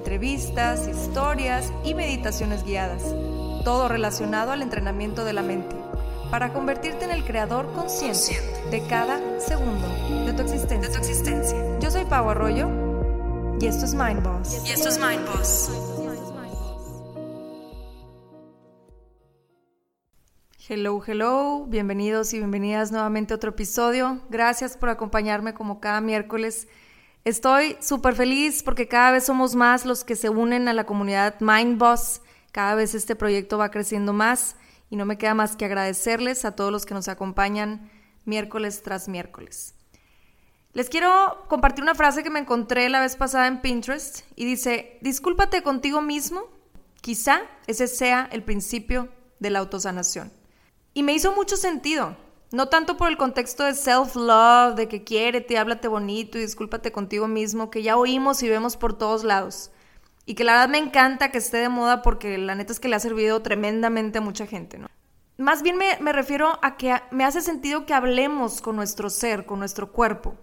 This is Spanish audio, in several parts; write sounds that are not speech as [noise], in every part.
entrevistas, historias y meditaciones guiadas, todo relacionado al entrenamiento de la mente, para convertirte en el creador consciente de cada segundo de tu existencia. Yo soy Pau Arroyo y esto es Mind Boss. Y esto es Mind Boss. Hello, hello, bienvenidos y bienvenidas nuevamente a otro episodio. Gracias por acompañarme como cada miércoles Estoy súper feliz porque cada vez somos más los que se unen a la comunidad Mindboss. Cada vez este proyecto va creciendo más y no me queda más que agradecerles a todos los que nos acompañan miércoles tras miércoles. Les quiero compartir una frase que me encontré la vez pasada en Pinterest y dice, discúlpate contigo mismo, quizá ese sea el principio de la autosanación. Y me hizo mucho sentido. No tanto por el contexto de self-love, de que quiérete, háblate bonito y discúlpate contigo mismo, que ya oímos y vemos por todos lados. Y que la verdad me encanta que esté de moda porque la neta es que le ha servido tremendamente a mucha gente, ¿no? Más bien me, me refiero a que me hace sentido que hablemos con nuestro ser, con nuestro cuerpo.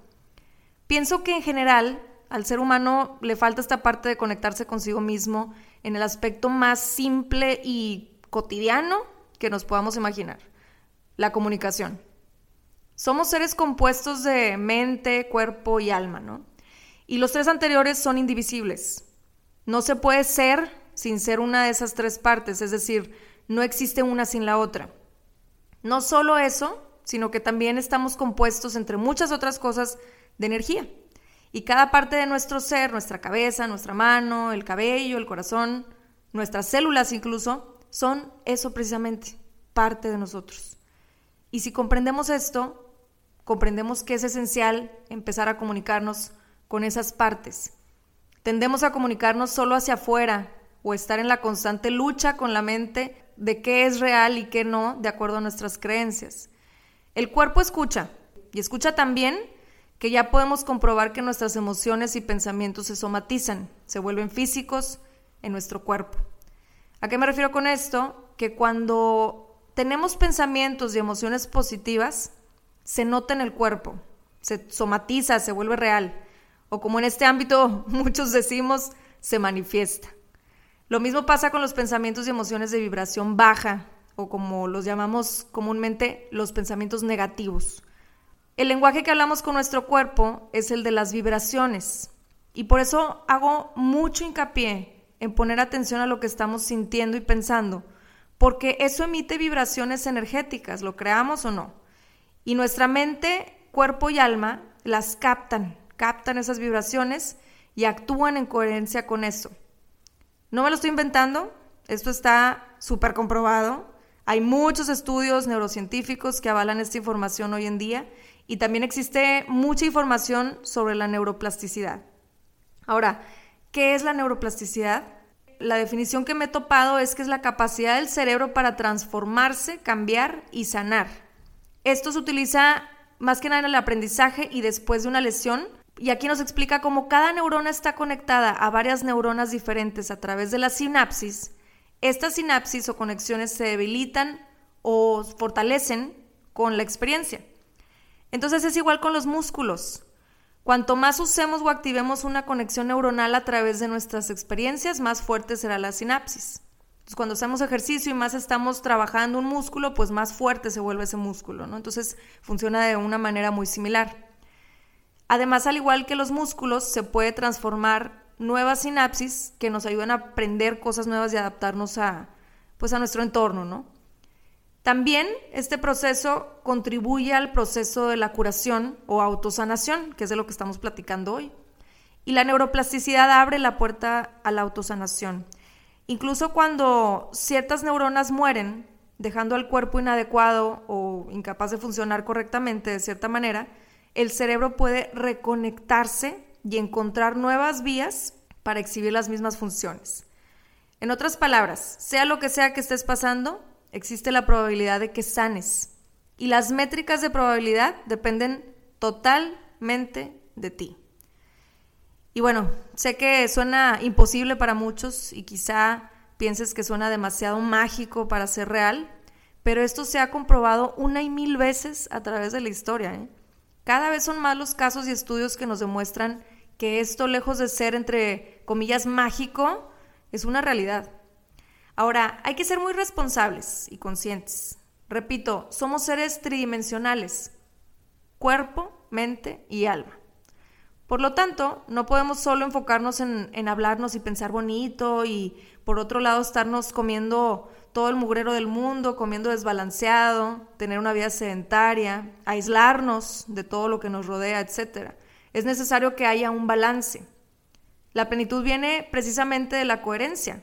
Pienso que en general al ser humano le falta esta parte de conectarse consigo mismo en el aspecto más simple y cotidiano que nos podamos imaginar la comunicación. Somos seres compuestos de mente, cuerpo y alma, ¿no? Y los tres anteriores son indivisibles. No se puede ser sin ser una de esas tres partes, es decir, no existe una sin la otra. No solo eso, sino que también estamos compuestos, entre muchas otras cosas, de energía. Y cada parte de nuestro ser, nuestra cabeza, nuestra mano, el cabello, el corazón, nuestras células incluso, son eso precisamente, parte de nosotros. Y si comprendemos esto, comprendemos que es esencial empezar a comunicarnos con esas partes. Tendemos a comunicarnos solo hacia afuera o estar en la constante lucha con la mente de qué es real y qué no, de acuerdo a nuestras creencias. El cuerpo escucha y escucha también que ya podemos comprobar que nuestras emociones y pensamientos se somatizan, se vuelven físicos en nuestro cuerpo. ¿A qué me refiero con esto? Que cuando tenemos pensamientos y emociones positivas, se nota en el cuerpo, se somatiza, se vuelve real. O como en este ámbito [laughs] muchos decimos, se manifiesta. Lo mismo pasa con los pensamientos y emociones de vibración baja, o como los llamamos comúnmente, los pensamientos negativos. El lenguaje que hablamos con nuestro cuerpo es el de las vibraciones. Y por eso hago mucho hincapié en poner atención a lo que estamos sintiendo y pensando, porque eso emite vibraciones energéticas, lo creamos o no. Y nuestra mente, cuerpo y alma las captan, captan esas vibraciones y actúan en coherencia con eso. No me lo estoy inventando, esto está súper comprobado. Hay muchos estudios neurocientíficos que avalan esta información hoy en día y también existe mucha información sobre la neuroplasticidad. Ahora, ¿qué es la neuroplasticidad? La definición que me he topado es que es la capacidad del cerebro para transformarse, cambiar y sanar. Esto se utiliza más que nada en el aprendizaje y después de una lesión. Y aquí nos explica cómo cada neurona está conectada a varias neuronas diferentes a través de la sinapsis. Estas sinapsis o conexiones se debilitan o fortalecen con la experiencia. Entonces es igual con los músculos. Cuanto más usemos o activemos una conexión neuronal a través de nuestras experiencias, más fuerte será la sinapsis. Entonces, cuando hacemos ejercicio y más estamos trabajando un músculo, pues más fuerte se vuelve ese músculo, ¿no? Entonces, funciona de una manera muy similar. Además, al igual que los músculos, se puede transformar nuevas sinapsis que nos ayudan a aprender cosas nuevas y adaptarnos a, pues, a nuestro entorno, ¿no? También este proceso contribuye al proceso de la curación o autosanación, que es de lo que estamos platicando hoy. Y la neuroplasticidad abre la puerta a la autosanación. Incluso cuando ciertas neuronas mueren, dejando al cuerpo inadecuado o incapaz de funcionar correctamente de cierta manera, el cerebro puede reconectarse y encontrar nuevas vías para exhibir las mismas funciones. En otras palabras, sea lo que sea que estés pasando, existe la probabilidad de que sanes. Y las métricas de probabilidad dependen totalmente de ti. Y bueno, sé que suena imposible para muchos y quizá pienses que suena demasiado mágico para ser real, pero esto se ha comprobado una y mil veces a través de la historia. ¿eh? Cada vez son más los casos y estudios que nos demuestran que esto, lejos de ser, entre comillas, mágico, es una realidad. Ahora, hay que ser muy responsables y conscientes. Repito, somos seres tridimensionales, cuerpo, mente y alma. Por lo tanto, no podemos solo enfocarnos en, hablarnos y pensar bonito y por otro lado estarnos comiendo todo el mugrero del mundo, comiendo desbalanceado, tener una vida sedentaria, aislarnos de todo lo que nos rodea, etc. Es necesario que haya un balance. La plenitud viene precisamente de la coherencia.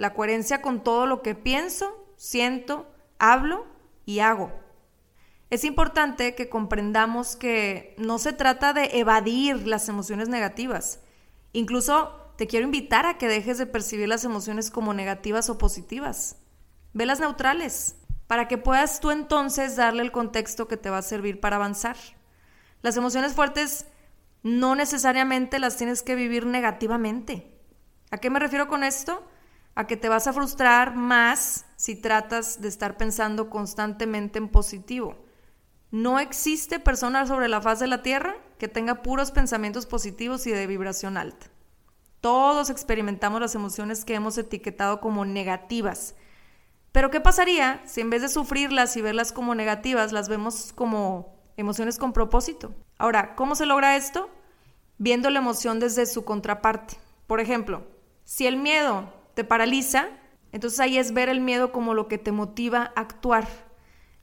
La coherencia con todo lo que pienso, siento, hablo y hago. Es importante que comprendamos que no se trata de evadir las emociones negativas. Incluso te quiero invitar a que dejes de percibir las emociones como negativas o positivas. Velas neutrales, para que puedas tú entonces darle el contexto que te va a servir para avanzar. Las emociones fuertes no necesariamente las tienes que vivir negativamente. ¿A qué me refiero con esto? A que te vas a frustrar más si tratas de estar pensando constantemente en positivo. No existe persona sobre la faz de la Tierra que tenga puros pensamientos positivos y de vibración alta. Todos experimentamos las emociones que hemos etiquetado como negativas. Pero ¿qué pasaría si en vez de sufrirlas y verlas como negativas, las vemos como emociones con propósito? Ahora, ¿cómo se logra esto? Viendo la emoción desde su contraparte. Por ejemplo, si el miedo te paraliza, entonces ahí es ver el miedo como lo que te motiva a actuar.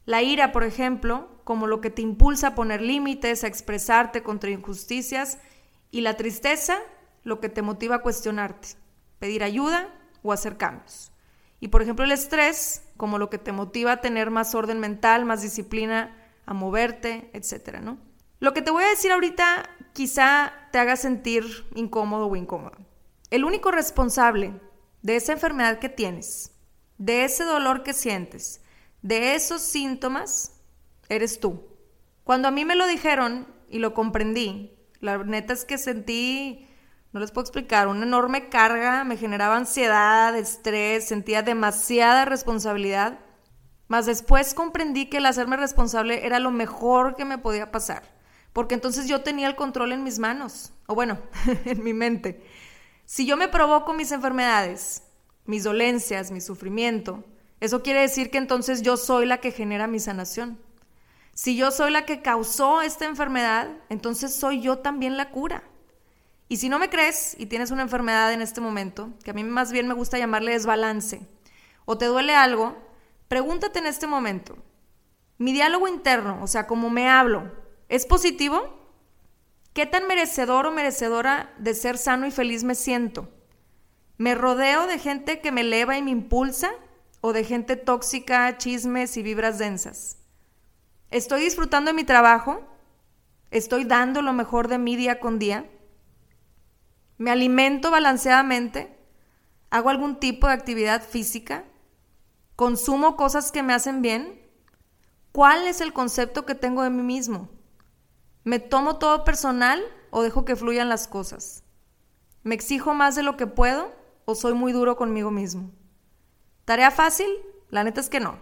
La ira, por ejemplo, como lo que te impulsa a poner límites, a expresarte contra injusticias, y la tristeza, lo que te motiva a cuestionarte, pedir ayuda o hacer cambios. Y por ejemplo el estrés, como lo que te motiva a tener más orden mental, más disciplina, a moverte, etcétera, ¿no? Lo que te voy a decir ahorita quizá te haga sentir incómodo o incómodo. El único responsable de esa enfermedad que tienes, de ese dolor que sientes, de esos síntomas, eres tú. Cuando a mí me lo dijeron y lo comprendí, la neta es que sentí, no les puedo explicar, una enorme carga, me generaba ansiedad, estrés, sentía demasiada responsabilidad. Mas después comprendí que el hacerme responsable era lo mejor que me podía pasar, porque entonces yo tenía el control en mis manos, o bueno, [laughs] en mi mente. Si yo me provoco mis enfermedades, mis dolencias, mi sufrimiento, eso quiere decir que entonces yo soy la que genera mi sanación. Si yo soy la que causó esta enfermedad, entonces soy yo también la cura. Y si no me crees y tienes una enfermedad en este momento, que a mí más bien me gusta llamarle desbalance, o te duele algo, pregúntate en este momento, mi diálogo interno, o sea, cómo me hablo, ¿es positivo? ¿Qué tan merecedor o merecedora de ser sano y feliz me siento? ¿Me rodeo de gente que me eleva y me impulsa? ¿O de gente tóxica, chismes y vibras densas? ¿Estoy disfrutando de mi trabajo? ¿Estoy dando lo mejor de mí día con día? ¿Me alimento balanceadamente? ¿Hago algún tipo de actividad física? ¿Consumo cosas que me hacen bien? ¿Cuál es el concepto que tengo de mí mismo? ¿Me tomo todo personal o dejo que fluyan las cosas? ¿Me exijo más de lo que puedo o soy muy duro conmigo mismo? ¿Tarea fácil? La neta es que no.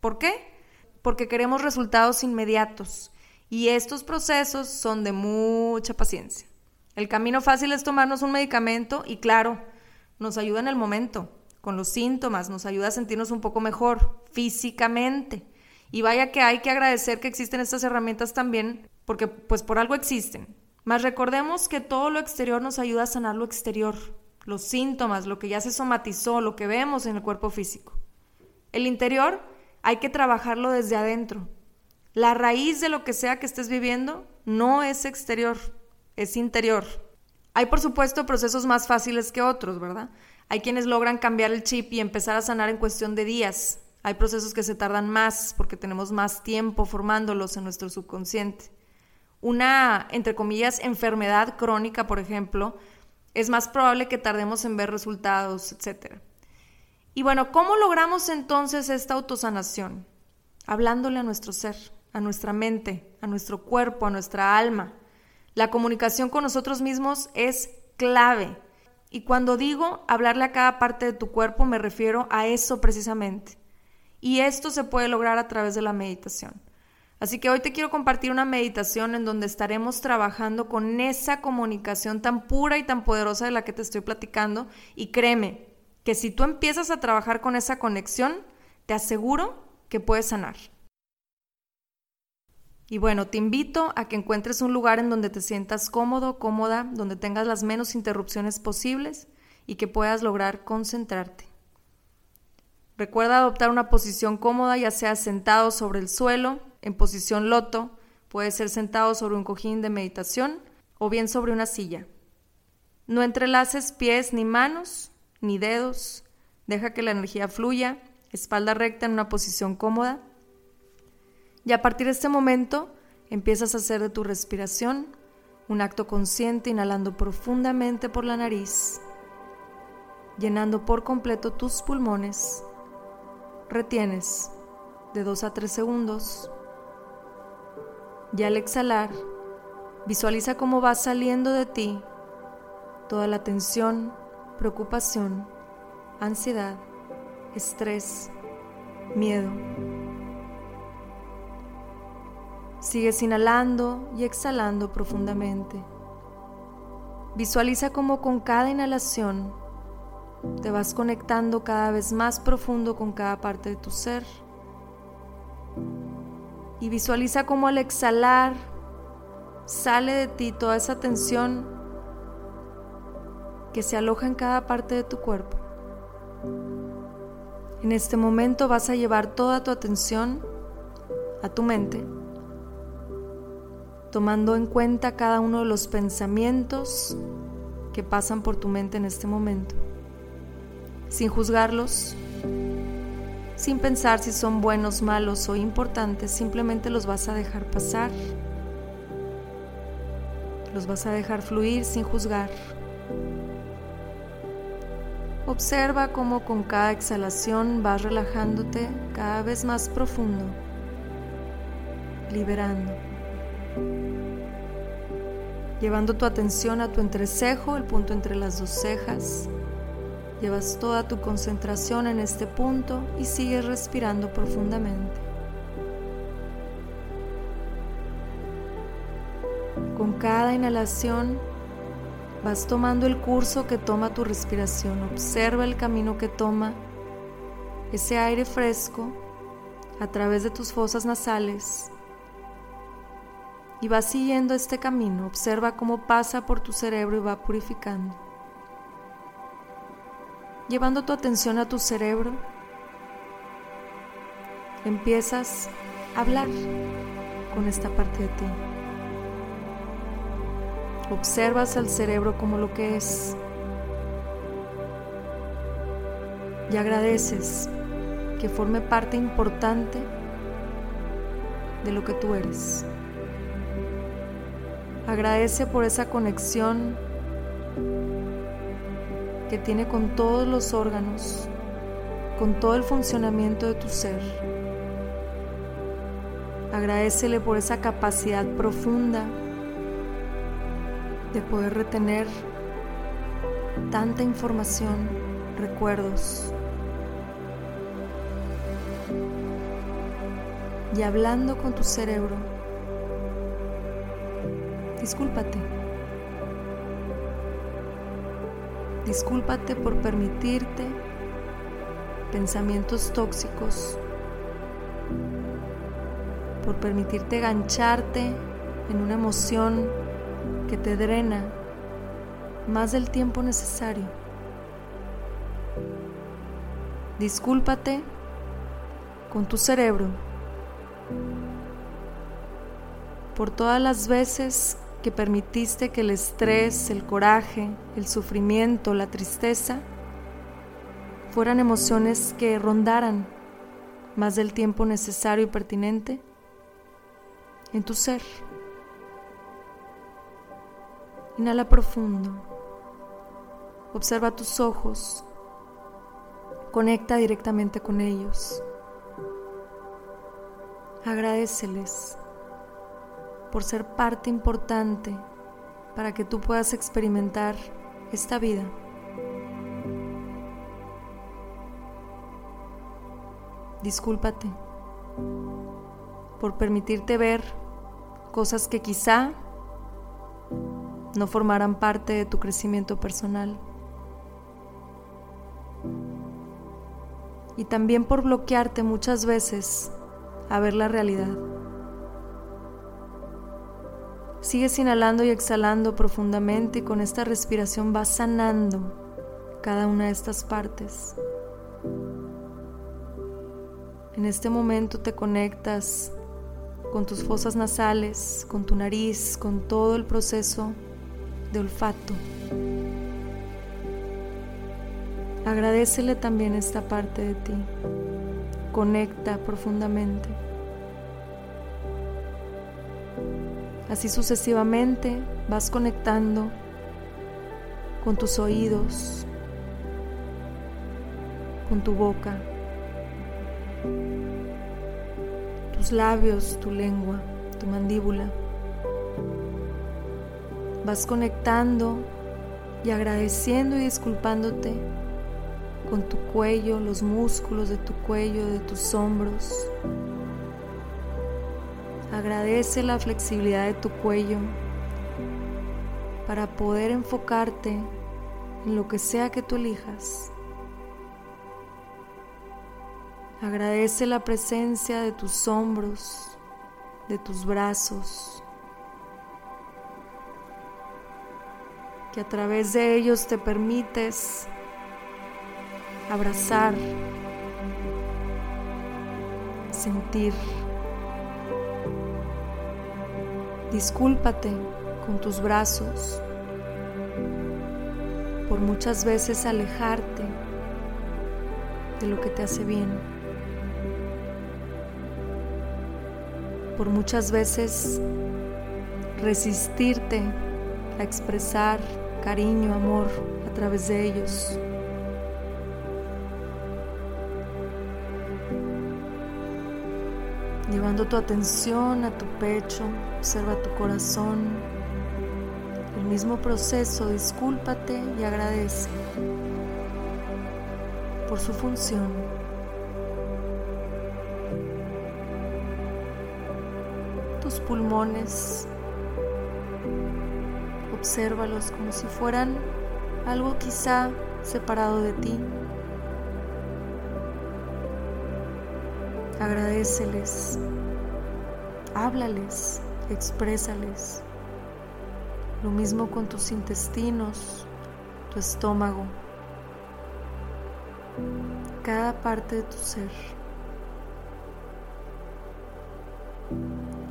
¿Por qué? porque queremos resultados inmediatos y estos procesos son de mucha paciencia. El camino fácil es tomarnos un medicamento y claro, nos ayuda en el momento, con los síntomas, nos ayuda a sentirnos un poco mejor físicamente. Y vaya que hay que agradecer que existen estas herramientas también, porque pues por algo existen. Mas recordemos que todo lo exterior nos ayuda a sanar lo exterior, los síntomas, lo que ya se somatizó, lo que vemos en el cuerpo físico. El interior hay que trabajarlo desde adentro. La raíz de lo que sea que estés viviendo no es exterior, es interior. Hay por supuesto procesos más fáciles que otros, ¿verdad? Hay quienes logran cambiar el chip y empezar a sanar en cuestión de días. Hay procesos que se tardan más porque tenemos más tiempo formándolos en nuestro subconsciente. Una, entre comillas, enfermedad crónica, por ejemplo, es más probable que tardemos en ver resultados, etc. Y bueno, ¿cómo logramos entonces esta autosanación? Hablándole a nuestro ser, a nuestra mente, a nuestro cuerpo, a nuestra alma. La comunicación con nosotros mismos es clave. Y cuando digo hablarle a cada parte de tu cuerpo, me refiero a eso precisamente. Y esto se puede lograr a través de la meditación. Así que hoy te quiero compartir una meditación en donde estaremos trabajando con esa comunicación tan pura y tan poderosa de la que te estoy platicando. Y créeme que si tú empiezas a trabajar con esa conexión, te aseguro que puedes sanar. Y bueno, te invito a que encuentres un lugar en donde te sientas cómodo, cómoda, donde tengas las menos interrupciones posibles y que puedas lograr concentrarte. Recuerda adoptar una posición cómoda, ya sea sentado sobre el suelo, en posición loto, puede ser sentado sobre un cojín de meditación o bien sobre una silla. No entrelaces pies ni manos, ni dedos. Deja que la energía fluya, espalda recta en una posición cómoda. Y a partir de este momento empiezas a hacer de tu respiración un acto consciente inhalando profundamente por la nariz, llenando por completo tus pulmones. Retienes de 2 a 3 segundos y al exhalar, visualiza cómo va saliendo de ti toda la tensión, preocupación, ansiedad, estrés, miedo. Sigues inhalando y exhalando profundamente. Visualiza cómo con cada inhalación te vas conectando cada vez más profundo con cada parte de tu ser y visualiza cómo al exhalar sale de ti toda esa tensión que se aloja en cada parte de tu cuerpo. En este momento vas a llevar toda tu atención a tu mente, tomando en cuenta cada uno de los pensamientos que pasan por tu mente en este momento, sin juzgarlos, sin pensar si son buenos, malos o importantes, simplemente los vas a dejar pasar. Los vas a dejar fluir sin juzgar. Observa cómo con cada exhalación vas relajándote cada vez más profundo, liberando. Llevando tu atención a tu entrecejo, el punto entre las dos cejas, Llevas toda tu concentración en este punto y sigues respirando profundamente. Con cada inhalación vas tomando el curso que toma tu respiración. Observa el camino que toma ese aire fresco a través de tus fosas nasales. Y vas siguiendo este camino. Observa cómo pasa por tu cerebro y va purificando llevando tu atención a tu cerebro, empiezas a hablar con esta parte de ti. Observas al cerebro como lo que es y agradeces que forme parte importante de lo que tú eres. Agradece por esa conexión que tiene con todos los órganos, con todo el funcionamiento de tu ser. Agradecele por esa capacidad profunda de poder retener tanta información, recuerdos. Y hablando con tu cerebro, discúlpate. Discúlpate por permitirte pensamientos tóxicos, por permitirte gancharte en una emoción que te drena más del tiempo necesario. Discúlpate con tu cerebro por todas las veces que permitiste que el estrés, el coraje, el sufrimiento, la tristeza fueran emociones que rondaran más del tiempo necesario y pertinente en tu ser. Inhala profundo. Observa tus ojos. Conecta directamente con ellos. Agradeceles por ser parte importante para que tú puedas experimentar esta vida. Discúlpate por permitirte ver cosas que quizá no formaran parte de tu crecimiento personal. Y también por bloquearte muchas veces a ver la realidad. Sigues inhalando y exhalando profundamente y con esta respiración vas sanando cada una de estas partes. En este momento te conectas con tus fosas nasales, con tu nariz, con todo el proceso de olfato. Agradecele también esta parte de ti. Conecta profundamente. Así sucesivamente vas conectando con tus oídos, con tu boca, tus labios, tu lengua, tu mandíbula. Vas conectando y agradeciendo y disculpándote con tu cuello, los músculos de tu cuello, de tus hombros. Agradece la flexibilidad de tu cuello para poder enfocarte en lo que sea que tú elijas. Agradece la presencia de tus hombros, de tus brazos, que a través de ellos te permites abrazar, sentir. Discúlpate con tus brazos por muchas veces alejarte de lo que te hace bien. Por muchas veces resistirte a expresar cariño, amor a través de ellos. Llevando tu atención a tu pecho, observa tu corazón. El mismo proceso, discúlpate y agradece por su función. Tus pulmones, obsérvalos como si fueran algo quizá separado de ti. Agradeceles, háblales, exprésales. Lo mismo con tus intestinos, tu estómago, cada parte de tu ser.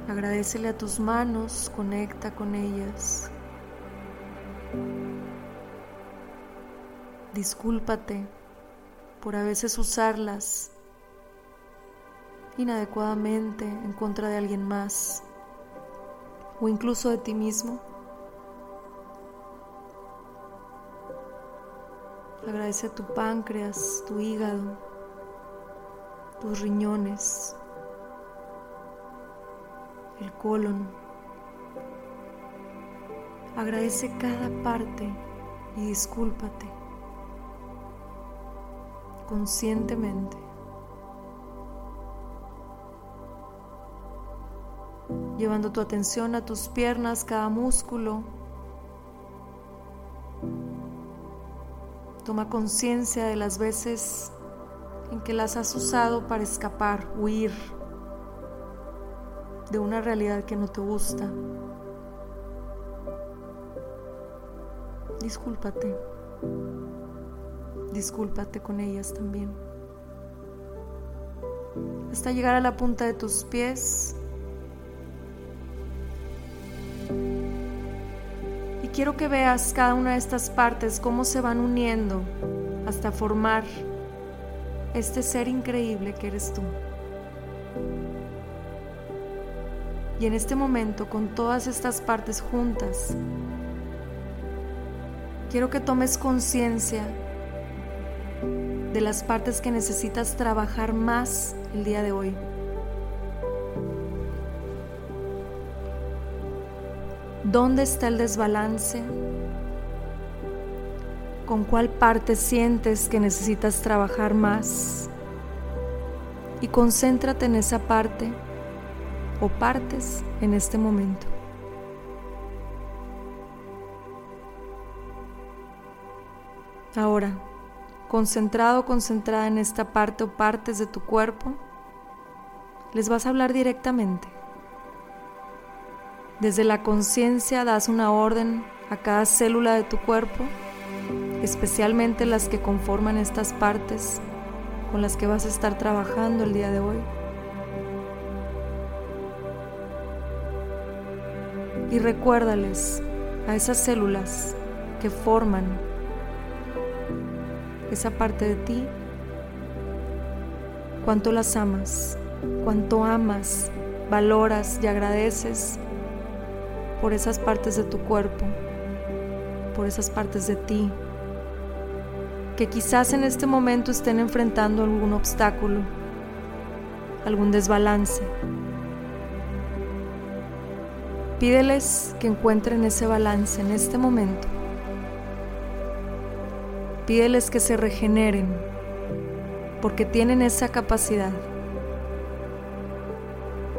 Agradecele a tus manos, conecta con ellas. Discúlpate por a veces usarlas inadecuadamente en contra de alguien más o incluso de ti mismo. Agradece a tu páncreas, tu hígado, tus riñones, el colon. Agradece cada parte y discúlpate conscientemente. Llevando tu atención a tus piernas, cada músculo. Toma conciencia de las veces en que las has usado para escapar, huir de una realidad que no te gusta. Discúlpate. Discúlpate con ellas también. Hasta llegar a la punta de tus pies quiero que veas cada una de estas partes, cómo se van uniendo hasta formar este ser increíble que eres tú. Y en este momento, con todas estas partes juntas, quiero que tomes conciencia de las partes que necesitas trabajar más el día de hoy. ¿Dónde está el desbalance? ¿Con cuál parte sientes que necesitas trabajar más? Y concéntrate en esa parte o partes en este momento. Ahora, concentrado o concentrada en esta parte o partes de tu cuerpo, les vas a hablar directamente. Desde la conciencia das una orden a cada célula de tu cuerpo, especialmente las que conforman estas partes con las que vas a estar trabajando el día de hoy. Y recuérdales a esas células que forman esa parte de ti, cuánto las amas, cuánto amas, valoras y agradeces por esas partes de tu cuerpo, por esas partes de ti, que quizás en este momento estén enfrentando algún obstáculo, algún desbalance. Pídeles que encuentren ese balance en este momento. Pídeles que se regeneren, porque tienen esa capacidad.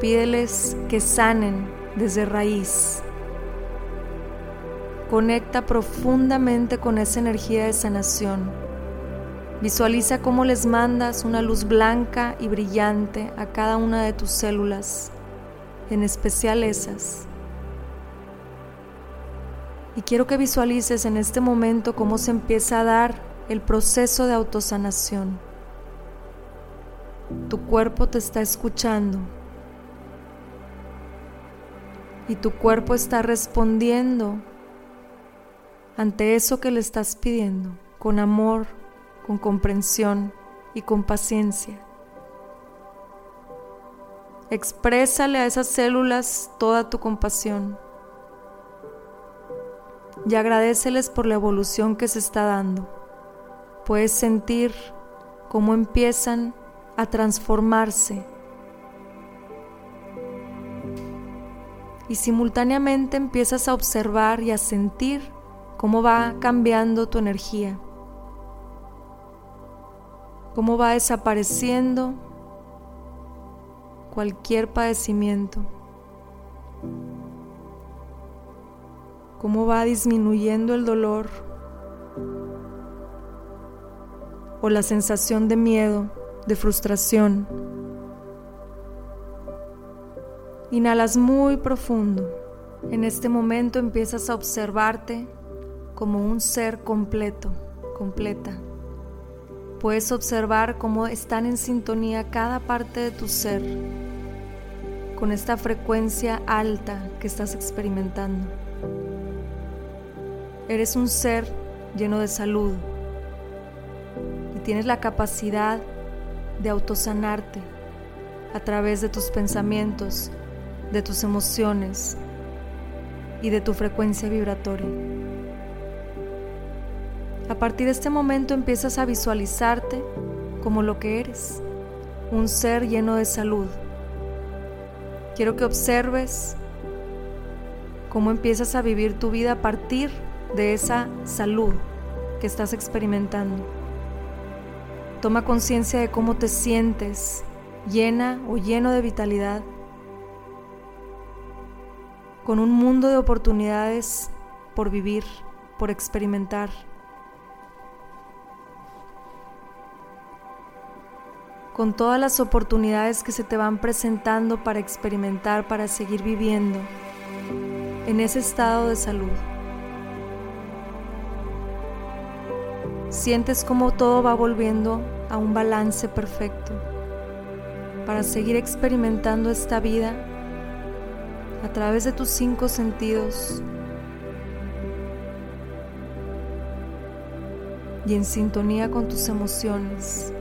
Pídeles que sanen desde raíz, Conecta profundamente con esa energía de sanación. Visualiza cómo les mandas una luz blanca y brillante a cada una de tus células, en especial esas. Y quiero que visualices en este momento cómo se empieza a dar el proceso de autosanación. Tu cuerpo te está escuchando y tu cuerpo está respondiendo ante eso que le estás pidiendo, con amor, con comprensión y con paciencia. Exprésale a esas células toda tu compasión y agradeceles por la evolución que se está dando. Puedes sentir cómo empiezan a transformarse y simultáneamente empiezas a observar y a sentir cómo va cambiando tu energía, cómo va desapareciendo cualquier padecimiento, cómo va disminuyendo el dolor o la sensación de miedo, de frustración. Inhalas muy profundo. En este momento empiezas a observarte como un ser completo, completa. Puedes observar cómo están en sintonía cada parte de tu ser con esta frecuencia alta que estás experimentando. Eres un ser lleno de salud y tienes la capacidad de autosanarte a través de tus pensamientos, de tus emociones y de tu frecuencia vibratoria. A partir de este momento empiezas a visualizarte como lo que eres, un ser lleno de salud. Quiero que observes cómo empiezas a vivir tu vida a partir de esa salud que estás experimentando. Toma conciencia de cómo te sientes, llena o lleno de vitalidad, con un mundo de oportunidades por vivir, por experimentar. Con todas las oportunidades que se te van presentando para experimentar, para seguir viviendo en ese estado de salud. Sientes como todo va volviendo a un balance perfecto para seguir experimentando esta vida a través de tus cinco sentidos y en sintonía con tus emociones.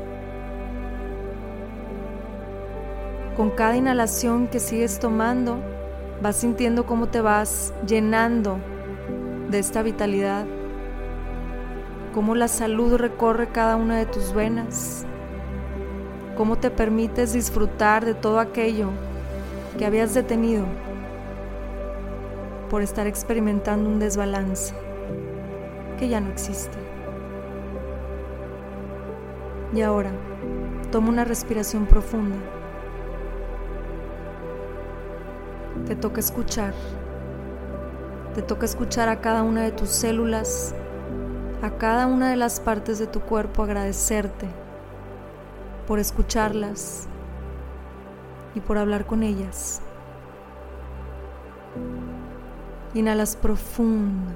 Con cada inhalación que sigues tomando, vas sintiendo cómo te vas llenando de esta vitalidad, cómo la salud recorre cada una de tus venas, cómo te permites disfrutar de todo aquello que habías detenido por estar experimentando un desbalance que ya no existe. Y ahora, toma una respiración profunda. Te toca escuchar. Te toca escuchar a cada una de tus células, a cada una de las partes de tu cuerpo, agradecerte por escucharlas y por hablar con ellas. Inhalas profundo.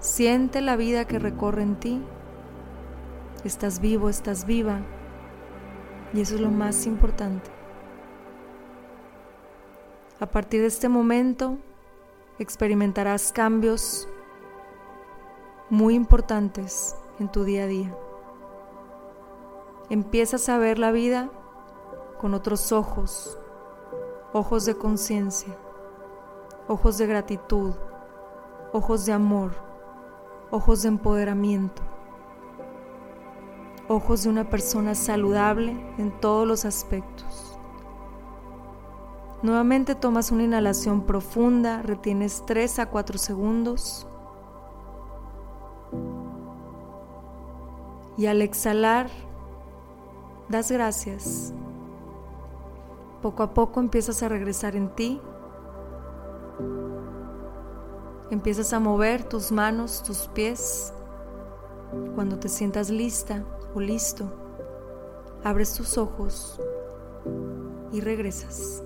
Siente la vida que recorre en ti. Estás vivo, estás viva. Y eso es lo más importante. A partir de este momento experimentarás cambios muy importantes en tu día a día. Empiezas a ver la vida con otros ojos, ojos de conciencia ojos de gratitud, ojos de amor, ojos de empoderamiento, ojos de una persona saludable en todos los aspectos. Nuevamente tomas una inhalación profunda, retienes 3 a 4 segundos y al exhalar das gracias. Poco a poco empiezas a regresar en ti Empiezas a mover tus manos, tus pies. Cuando te sientas lista o listo, abres tus ojos y regresas.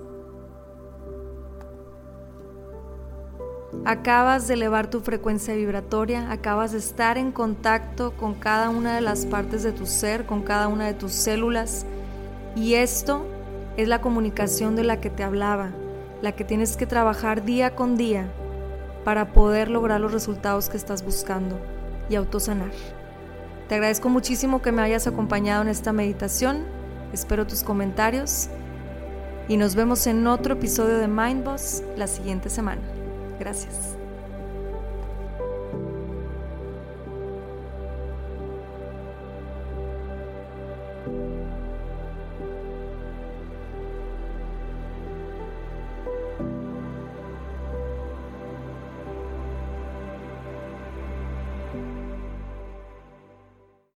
Acabas de elevar tu frecuencia vibratoria, acabas de estar en contacto con cada una de las partes de tu ser, con cada una de tus células. Y esto es la comunicación de la que te hablaba, la que tienes que trabajar día con día para poder lograr los resultados que estás buscando y autosanar. Te agradezco muchísimo que me hayas acompañado en esta meditación, espero tus comentarios y nos vemos en otro episodio de Mindboss la siguiente semana. Gracias.